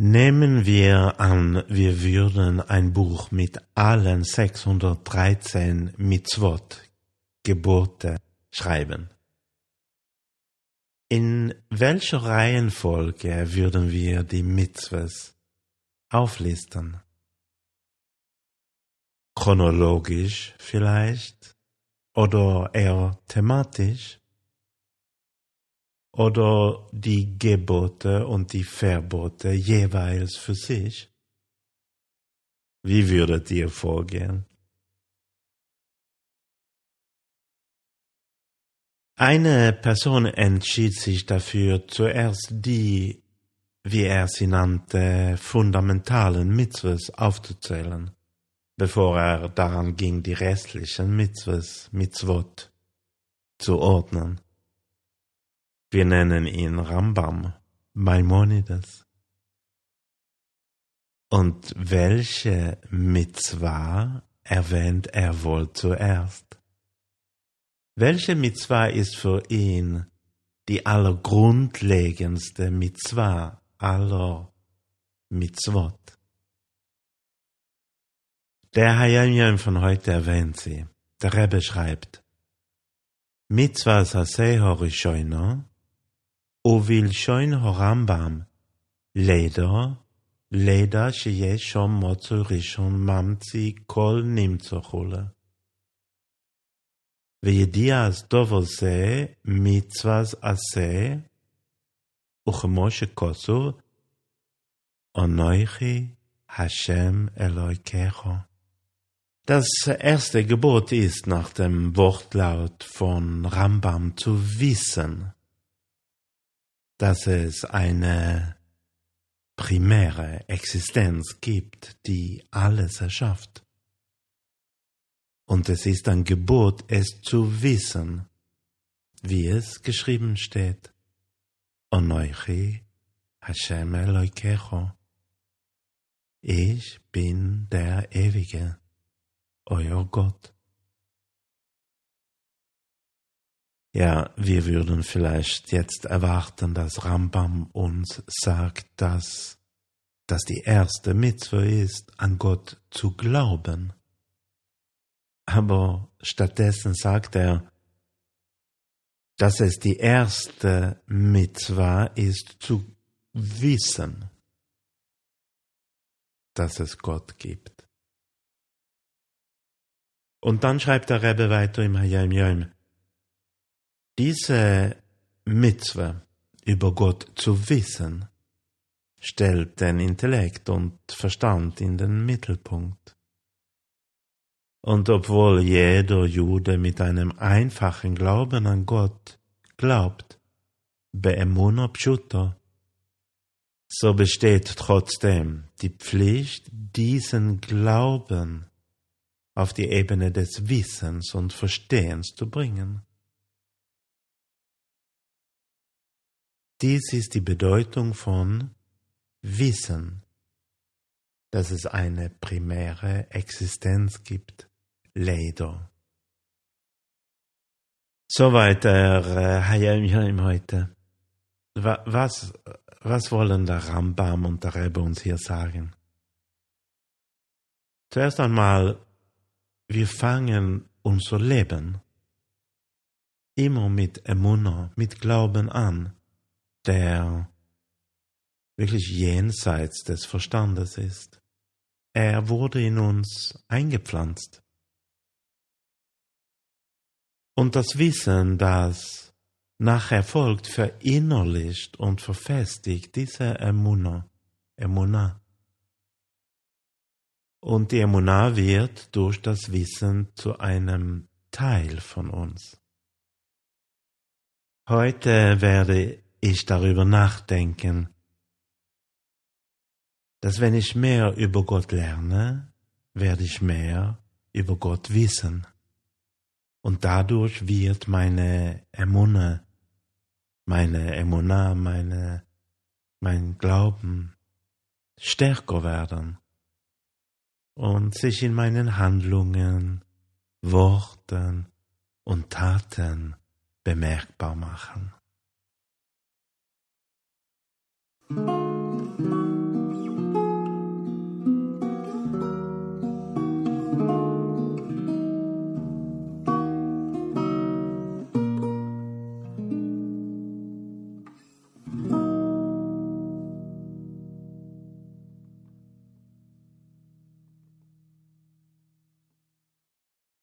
Nehmen wir an, wir würden ein Buch mit allen 613 Mitzvot, Gebote, schreiben. In welcher Reihenfolge würden wir die Mitzvahs auflisten? Chronologisch vielleicht? Oder eher thematisch? Oder die Gebote und die Verbote jeweils für sich? Wie würdet ihr vorgehen? Eine Person entschied sich dafür, zuerst die, wie er sie nannte, fundamentalen Mitzvahs aufzuzählen, bevor er daran ging, die restlichen Mitzvahs, Mitzvot, zu ordnen. Wir nennen ihn Rambam, Maimonides. Und welche Mitzvah erwähnt er wohl zuerst? Welche Mitzwa ist für ihn die allergrundlegendste Mitzwa aller Mitzvot? Der Hayam von heute erwähnt sie. Der Rebbe schreibt, Mitzvah saseh horishoino, uvil shoin horambam, leder, leder שיהיה שום מוצא ראשון ממציא כל נמצא וידיע דובר זה מצווה עשה, וכמו שכוסו, אנוכי Hashem Eloikecho. Das erste Gebot ist nach dem Wortlaut von Rambam zu wissen, dass es eine primäre Existenz gibt, die alles erschafft. Und es ist ein Gebot, es zu wissen, wie es geschrieben steht. Onoichi Hashem Eloikecho. Ich bin der Ewige, euer Gott. Ja, wir würden vielleicht jetzt erwarten, dass Rambam uns sagt, dass das die erste Mitzvah ist, an Gott zu glauben aber stattdessen sagt er, dass es die erste Mitzwa ist zu wissen, dass es Gott gibt. Und dann schreibt der Rebbe weiter im Hayam Yom, diese Mitzwa über Gott zu wissen, stellt den Intellekt und Verstand in den Mittelpunkt. Und obwohl jeder Jude mit einem einfachen Glauben an Gott glaubt, Be'emuna Pschuta, so besteht trotzdem die Pflicht, diesen Glauben auf die Ebene des Wissens und Verstehens zu bringen. Dies ist die Bedeutung von Wissen, dass es eine primäre Existenz gibt. Leider. Soweit der äh, Hayam heute. Was, was wollen der Rambam und der Rebbe uns hier sagen? Zuerst einmal, wir fangen unser Leben immer mit Emunah, mit Glauben an, der wirklich jenseits des Verstandes ist. Er wurde in uns eingepflanzt. Und das Wissen, das nachher folgt, verinnerlicht und verfestigt diese Emuna, Emuna. Und die Emuna wird durch das Wissen zu einem Teil von uns. Heute werde ich darüber nachdenken, dass wenn ich mehr über Gott lerne, werde ich mehr über Gott wissen. Und dadurch wird meine Emunne, meine Emunna, meine, mein Glauben stärker werden und sich in meinen Handlungen, Worten und Taten bemerkbar machen. thank you.